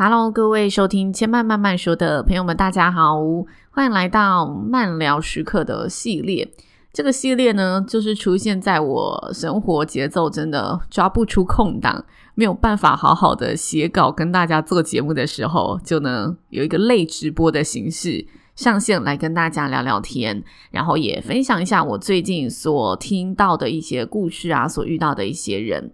Hello，各位收听千嫚慢慢说的朋友们，大家好，欢迎来到慢聊时刻的系列。这个系列呢，就是出现在我生活节奏真的抓不出空档，没有办法好好的写稿跟大家做节目的时候，就能有一个类直播的形式上线来跟大家聊聊天，然后也分享一下我最近所听到的一些故事啊，所遇到的一些人。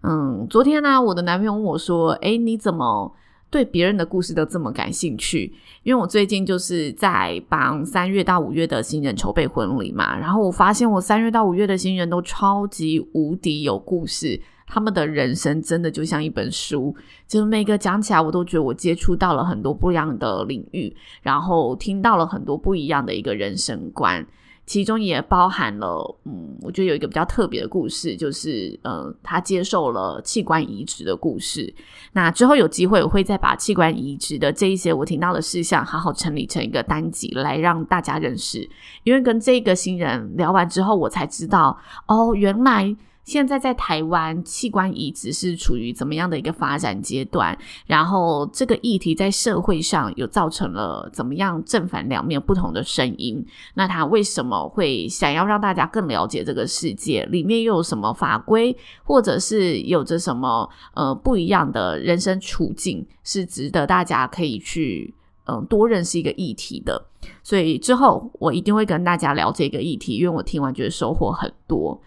嗯，昨天呢、我的男朋友问我说：“诶，你怎么？”对别人的故事都这么感兴趣，因为我最近就是在帮三月到五月的新人筹备婚礼嘛，然后我发现我三月到五月的新人都超级无敌有故事，他们的人生真的就像一本书，就是每个讲起来我都觉得我接触到了很多不一样的领域，然后听到了很多不一样的一个人生观。其中也包含了，嗯，我觉得有一个比较特别的故事，就是，嗯，他接受了器官移植的故事。那之后有机会，我会再把器官移植的这一些我听到的事项，好好整理成一个单集来让大家认识。因为跟这个新人聊完之后，我才知道，哦，原来。现在在台湾，器官移植是处于怎么样的一个发展阶段？然后这个议题在社会上有造成了怎么样正反两面不同的声音？那他为什么会想要让大家更了解这个世界？里面又有什么法规，或者是有着什么呃不一样的人生处境，是值得大家可以去嗯、多认识一个议题的？所以之后我一定会跟大家聊这个议题，因为我听完觉得收获很多。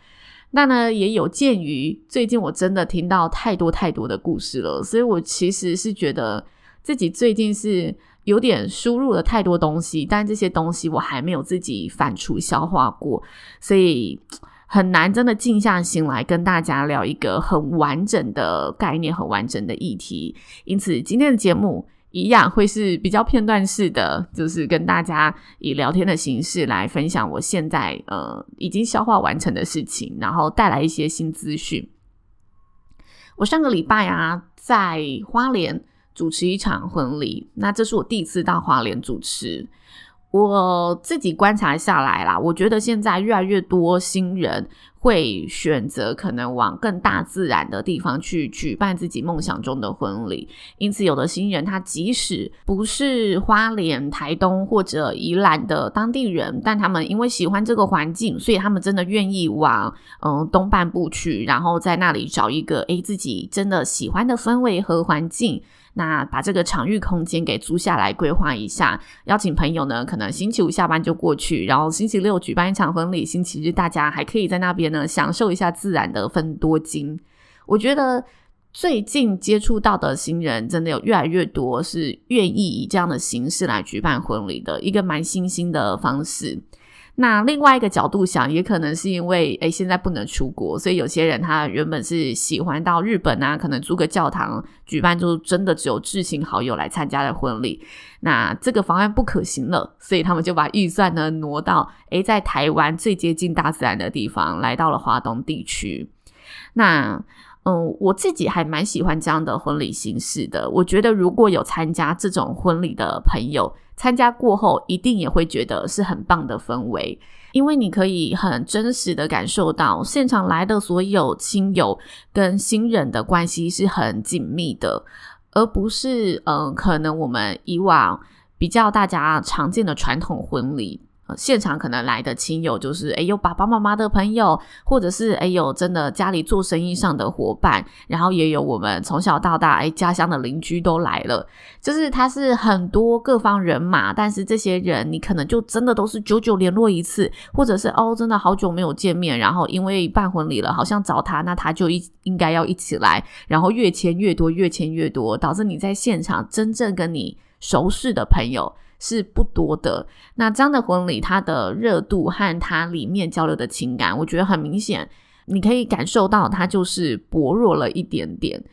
那呢，也有鉴于最近我真的听到太多太多的故事了，所以我其实是觉得自己最近是有点输入了太多东西，但这些东西我还没有自己反刍消化过，所以很难真的静下心来跟大家聊一个很完整的概念、很完整的议题。因此，今天的节目。一样会是比较片段式的，就是跟大家以聊天的形式来分享我现在呃已经消化完成的事情，然后带来一些新资讯。我上个礼拜啊，在花莲主持一场婚礼，那这是我第一次到花莲主持。我自己观察下来啦，我觉得现在越来越多新人会选择可能往更大自然的地方去举办自己梦想中的婚礼。因此，有的新人他即使不是花莲、台东或者宜兰的当地人，但他们因为喜欢这个环境，所以他们真的愿意往嗯东半部去，然后在那里找一个诶自己真的喜欢的氛围和环境。那把这个场域空间给租下来，规划一下，邀请朋友呢，可能星期五下班就过去，然后星期六举办一场婚礼，星期日大家还可以在那边呢享受一下自然的芬多精。我觉得最近接触到的新人，真的有越来越多是愿意以这样的形式来举办婚礼的一个蛮新兴的方式。那另外一个角度想，也可能是因为诶现在不能出国，所以有些人他原本是喜欢到日本啊，可能租个教堂举办，就真的只有至亲好友来参加的婚礼。那这个方案不可行了，所以他们就把预算呢挪到诶在台湾最接近大自然的地方，来到了华东地区。那嗯，我自己还蛮喜欢这样的婚礼形式的。我觉得如果有参加这种婚礼的朋友，参加过后，一定也会觉得是很棒的氛围，因为你可以很真实的感受到现场来的所有亲友跟新人的关系是很紧密的，而不是嗯，可能我们以往比较大家常见的传统婚礼。现场可能来的亲友就是，诶有爸爸妈妈的朋友，或者是诶有真的家里做生意上的伙伴，然后也有我们从小到大诶家乡的邻居都来了，就是他是很多各方人马，但是这些人你可能就真的都是久久联络一次，或者是哦真的好久没有见面，然后因为办婚礼了，好像找他，那他就一应该要一起来，然后越签越多，越签越多，导致你在现场真正跟你熟识的朋友。是不多的。那这样的婚礼，它的热度和它里面交流的情感，我觉得很明显，你可以感受到它就是薄弱了一点点。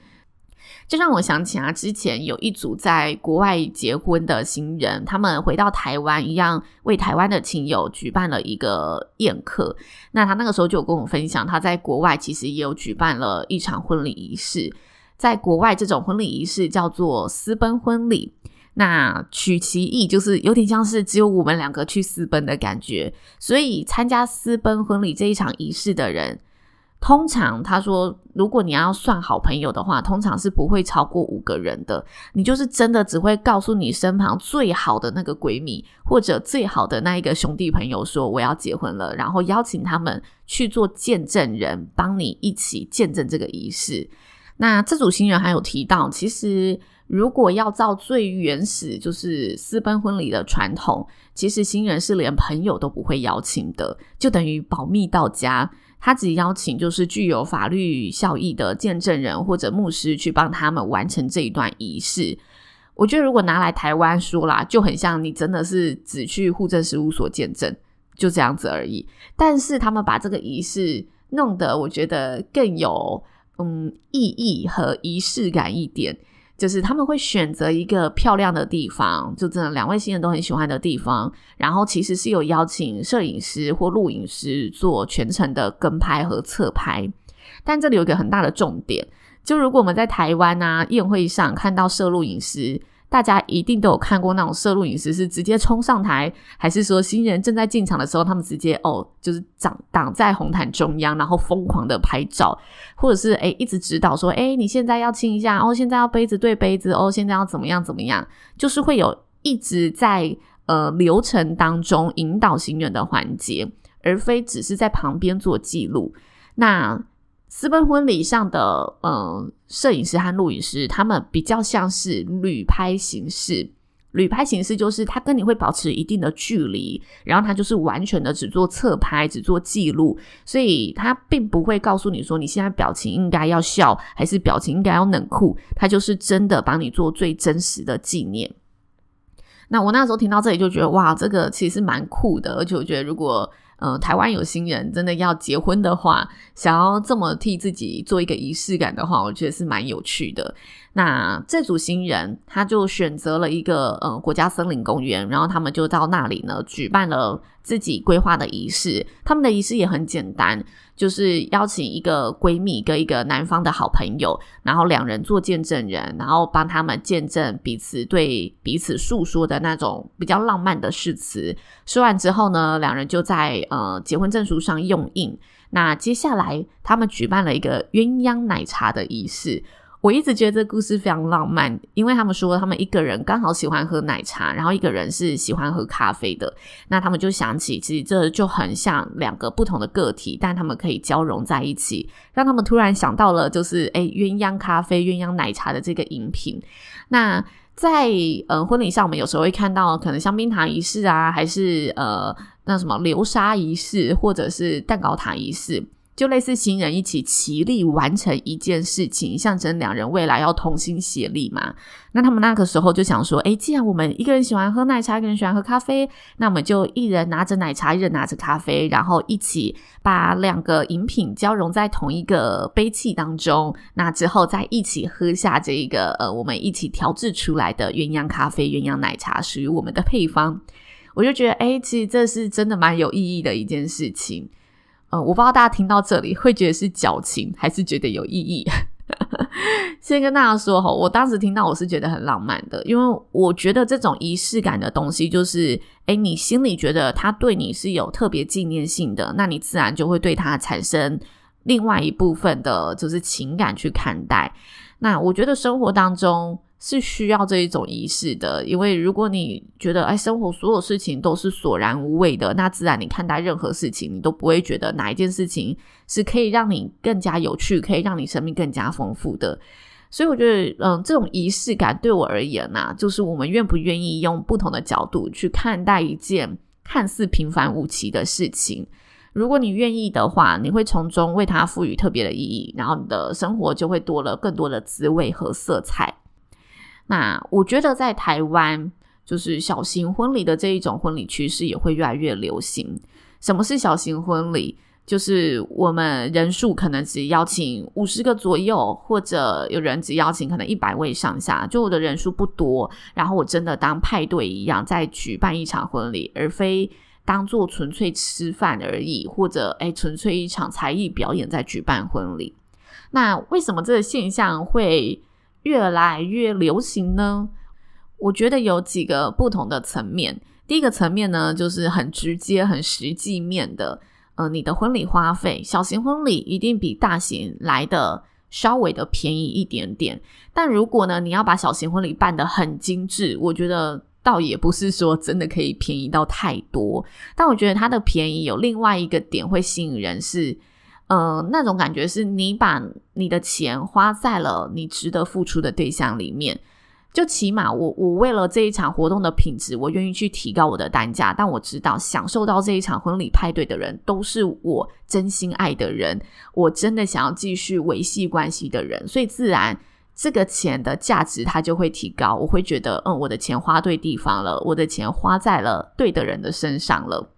这让我想起啊，之前有一组在国外结婚的新人，他们回到台湾，一样为台湾的亲友举办了一个宴客。那他那个时候就有跟我分享，他在国外其实也有举办了一场婚礼仪式。在国外，这种婚礼仪式叫做私奔婚礼。那取其意，就是有点像是只有我们两个去私奔的感觉，所以参加私奔婚礼这一场仪式的人，通常他说，如果你要算好朋友的话，通常是不会超过五个人的。你就是真的只会告诉你身旁最好的那个闺蜜，或者最好的那一个兄弟朋友说我要结婚了，然后邀请他们去做见证人，帮你一起见证这个仪式。那这组新人还有提到，其实如果要照最原始就是私奔婚礼的传统，其实新人是连朋友都不会邀请的，就等于保密到家。他只邀请就是具有法律效益的见证人或者牧师去帮他们完成这一段仪式。我觉得如果拿来台湾说啦，就很像你真的是只去户政事务所见证，就这样子而已。但是他们把这个仪式弄得我觉得更有嗯意义和仪式感一点。就是他们会选择一个漂亮的地方，就真的两位新人都很喜欢的地方，然后其实是有邀请摄影师或录影师做全程的跟拍和侧拍，但这里有一个很大的重点，就如果我们在台湾啊宴会上看到摄录影师。大家一定都有看过那种摄录影师是直接冲上台，还是说新人正在进场的时候，他们直接哦，就是挡挡在红毯中央，然后疯狂的拍照，或者是诶一直指导说，诶你现在要亲一下，哦，现在要杯子对杯子，哦，现在要怎么样怎么样，就是会有一直在呃流程当中引导新人的环节，而非只是在旁边做记录。那。私奔婚礼上的嗯摄影师和录影师，他们比较像是旅拍形式。旅拍形式就是他跟你会保持一定的距离，然后他就是完全的只做侧拍，只做记录，所以他并不会告诉你说你现在表情应该要笑，还是表情应该要冷酷，他就是真的帮你做最真实的纪念。那我那时候听到这里就觉得哇，这个其实蛮酷的，而且我觉得如果。呃，台湾有新人真的要结婚的话，想要这么替自己做一个仪式感的话，我觉得是蛮有趣的。那这组新人他就选择了一个呃国家森林公园，然后他们就到那里呢举办了自己规划的仪式。他们的仪式也很简单，就是邀请一个闺蜜跟一个男方的好朋友，然后两人做见证人，然后帮他们见证彼此对彼此诉说的那种比较浪漫的誓词。说完之后呢，两人就在呃结婚证书上用印。那接下来他们举办了一个鸳鸯奶茶的仪式。我一直觉得这故事非常浪漫，因为他们说他们一个人刚好喜欢喝奶茶，然后一个人是喜欢喝咖啡的。那他们就想起，其实这就很像两个不同的个体，但他们可以交融在一起，让他们突然想到了，就是诶鸳鸯咖啡、鸳鸯奶茶的这个饮品。那在呃婚礼上，我们有时候会看到可能香槟塔仪式啊，还是呃那什么流沙仪式，或者是蛋糕塔仪式。就类似新人一起齐力完成一件事情，象征两人未来要同心协力嘛。那他们那个时候就想说，诶，既然我们一个人喜欢喝奶茶，一个人喜欢喝咖啡，那我们就一人拿着奶茶，一人拿着咖啡，然后一起把两个饮品交融在同一个杯器当中。那之后再一起喝下这一个呃，我们一起调制出来的鸳鸯咖啡、鸳鸯奶茶，属于我们的配方。我就觉得，诶，其实这是真的蛮有意义的一件事情。呃，我不知道大家听到这里会觉得是矫情，还是觉得有意义。先跟大家说哈，我当时听到我是觉得很浪漫的，因为我觉得这种仪式感的东西，就是诶，你心里觉得他对你是有特别纪念性的，那你自然就会对他产生另外一部分的，就是情感去看待。那我觉得生活当中。是需要这一种仪式的，因为如果你觉得哎，生活所有事情都是索然无味的，那自然你看待任何事情，你都不会觉得哪一件事情是可以让你更加有趣，可以让你生命更加丰富的。所以我觉得，嗯，这种仪式感对我而言呢，就是我们愿不愿意用不同的角度去看待一件看似平凡无奇的事情。如果你愿意的话，你会从中为它赋予特别的意义，然后你的生活就会多了更多的滋味和色彩。那我觉得在台湾，就是小型婚礼的这一种婚礼趋势也会越来越流行。什么是小型婚礼？就是我们人数可能只邀请五十个左右，或者有人只邀请可能一百位上下，就我的人数不多。然后我真的当派对一样在举办一场婚礼，而非当做纯粹吃饭而已，或者诶纯粹一场才艺表演在举办婚礼。那为什么这个现象会越来越流行呢？我觉得有几个不同的层面。第一个层面呢，就是很直接、很实际面的。呃，你的婚礼花费，小型婚礼一定比大型来的稍微的便宜一点点。但如果呢，你要把小型婚礼办得很精致，我觉得倒也不是说真的可以便宜到太多。但我觉得它的便宜有另外一个点会吸引人是，呃，那种感觉是你把你的钱花在了你值得付出的对象里面。就起码我我为了这一场活动的品质，我愿意去提高我的单价。但我知道享受到这一场婚礼派对的人，都是我真心爱的人，我真的想要继续维系关系的人，所以自然这个钱的价值它就会提高。我会觉得，嗯，我的钱花对地方了，我的钱花在了对的人的身上了。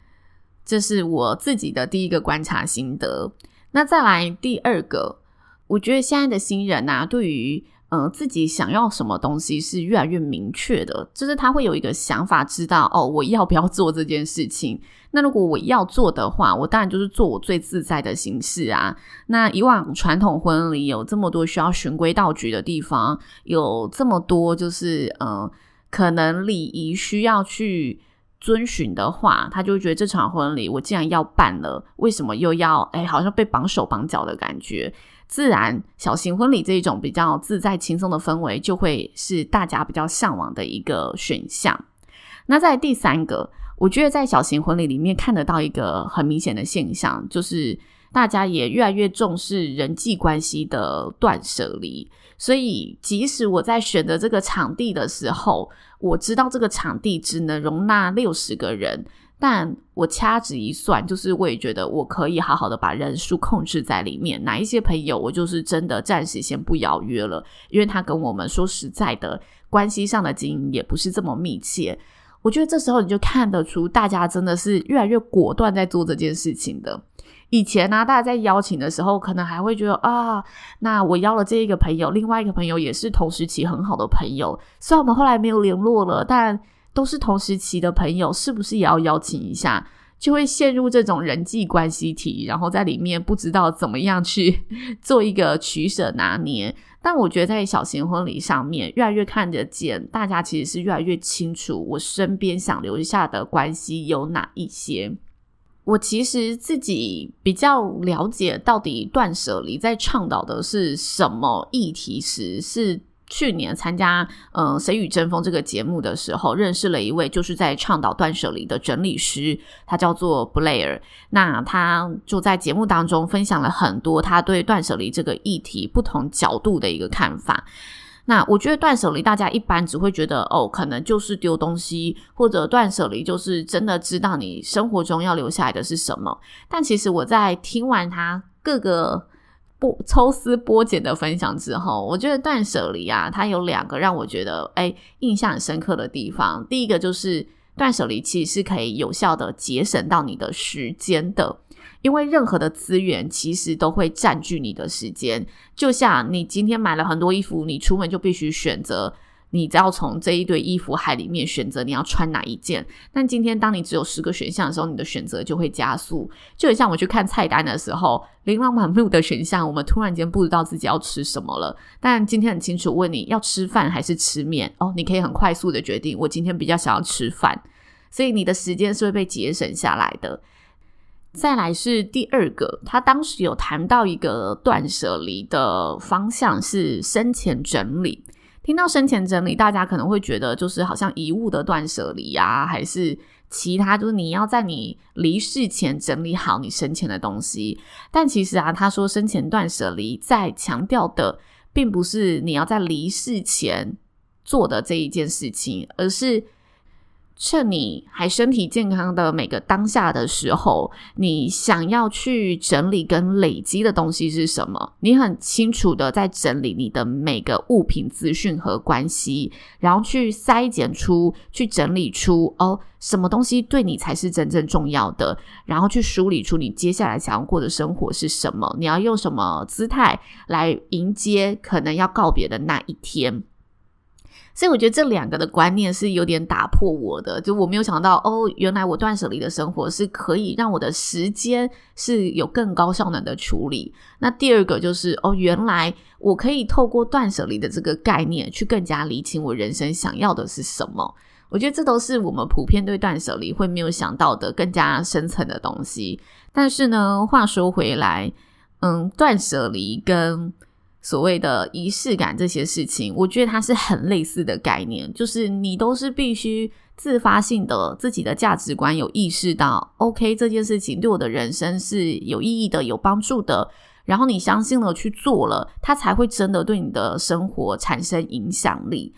这是我自己的第一个观察心得。那再来第二个，我觉得现在的新人啊，对于嗯，自己想要什么东西是越来越明确的，就是他会有一个想法，知道哦，我要不要做这件事情？那如果我要做的话，我当然就是做我最自在的形式啊。那以往传统婚礼有这么多需要循规蹈矩的地方，有这么多就是嗯，可能礼仪需要去遵循的话，他就会觉得这场婚礼我既然要办了，为什么又要哎，好像被绑手绑脚的感觉？自然，小型婚礼这一种比较自在轻松的氛围，就会是大家比较向往的一个选项。那在第三个，我觉得在小型婚礼里面看得到一个很明显的现象，就是大家也越来越重视人际关系的断舍离。所以，即使我在选择这个场地的时候，我知道这个场地只能容纳六十个人。但我掐指一算，就是我也觉得我可以好好的把人数控制在里面。哪一些朋友，我就是真的暂时先不邀约了，因为他跟我们说实在的，关系上的经营也不是这么密切。我觉得这时候你就看得出，大家真的是越来越果断在做这件事情的。以前呢、大家在邀请的时候，可能还会觉得啊，那我邀了这一个朋友，另外一个朋友也是同时期很好的朋友，虽然我们后来没有联络了，但。都是同时期的朋友，是不是也要邀请一下？就会陷入这种人际关系题，然后在里面不知道怎么样去 做一个取舍拿捏。但我觉得在小型婚礼上面，越来越看得见，大家其实是越来越清楚，我身边想留下的关系有哪一些。我其实自己比较了解，到底断舍离在倡导的是什么议题时是。去年参加嗯《谁与争锋》这个节目的时候，认识了一位就是在倡导断舍离的整理师，他叫做 Blair。那他就在节目当中分享了很多他对断舍离这个议题不同角度的一个看法。那我觉得断舍离大家一般只会觉得哦，可能就是丢东西，或者断舍离就是真的知道你生活中要留下来的是什么。但其实我在听完他各个。不抽丝剥茧的分享之后，我觉得断舍离啊，它有两个让我觉得诶印象很深刻的地方。第一个就是断舍离其实是可以有效的节省到你的时间的，因为任何的资源其实都会占据你的时间。就像你今天买了很多衣服，你出门就必须选择。你只要从这一堆衣服海里面选择你要穿哪一件，但今天当你只有十个选项的时候，你的选择就会加速。就像我去看菜单的时候，琳琅满目的选项，我们突然间不知道自己要吃什么了。但今天很清楚，问你要吃饭还是吃面哦，你可以很快速的决定，我今天比较想要吃饭，所以你的时间是会被节省下来的。再来是第二个，他当时有谈到一个断舍离的方向是生前整理。听到生前整理，大家可能会觉得就是好像遗物的断舍离啊，还是其他，就是你要在你离世前整理好你生前的东西。但其实啊，他说生前断舍离在强调的，并不是你要在离世前做的这一件事情，而是。趁你还身体健康的每个当下的时候，你想要去整理跟累积的东西是什么？你很清楚的在整理你的每个物品资讯和关系，然后去筛检出、去整理出哦，什么东西对你才是真正重要的，然后去梳理出你接下来想要过的生活是什么？你要用什么姿态来迎接可能要告别的那一天？所以我觉得这两个的观念是有点打破我的，就我没有想到哦，原来我断舍离的生活是可以让我的时间是有更高效能的处理。那第二个就是哦，原来我可以透过断舍离的这个概念去更加理清我人生想要的是什么。我觉得这都是我们普遍对断舍离会没有想到的更加深层的东西。但是呢，话说回来，嗯，断舍离跟所谓的仪式感这些事情，我觉得它是很类似的概念，就是你都是必须自发性的自己的价值观有意识到，OK，这件事情对我的人生是有意义的、有帮助的，然后你相信了去做了，它才会真的对你的生活产生影响力。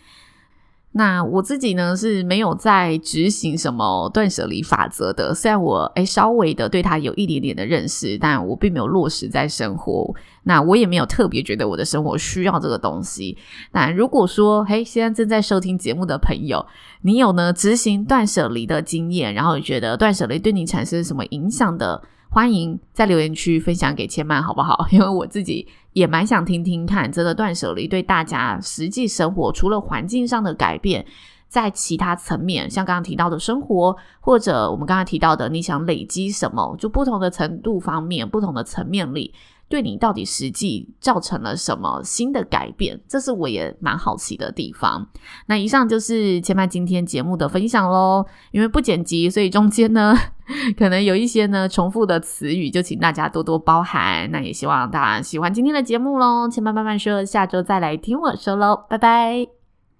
那我自己呢，是没有在执行什么断舍离法则的，虽然我诶稍微的对它有一点点的认识，但我并没有落实在生活。那我也没有特别觉得我的生活需要这个东西。那如果说嘿，现在正在收听节目的朋友，你有呢执行断舍离的经验，然后觉得断舍离对你产生什么影响的？欢迎在留言区分享给千曼，好不好？因为我自己也蛮想听听看，真的断舍离对大家实际生活，除了环境上的改变，在其他层面，像刚刚提到的生活，或者我们刚刚提到的，你想累积什么，就不同的程度方面，不同的层面里。对你到底实际造成了什么新的改变？这是我也蛮好奇的地方。那以上就是千曼今天节目的分享喽。因为不剪辑，所以中间呢 可能有一些呢重复的词语，就请大家多多包涵。那也希望大家喜欢今天的节目喽。千曼慢慢说，下周再来听我说喽，拜拜。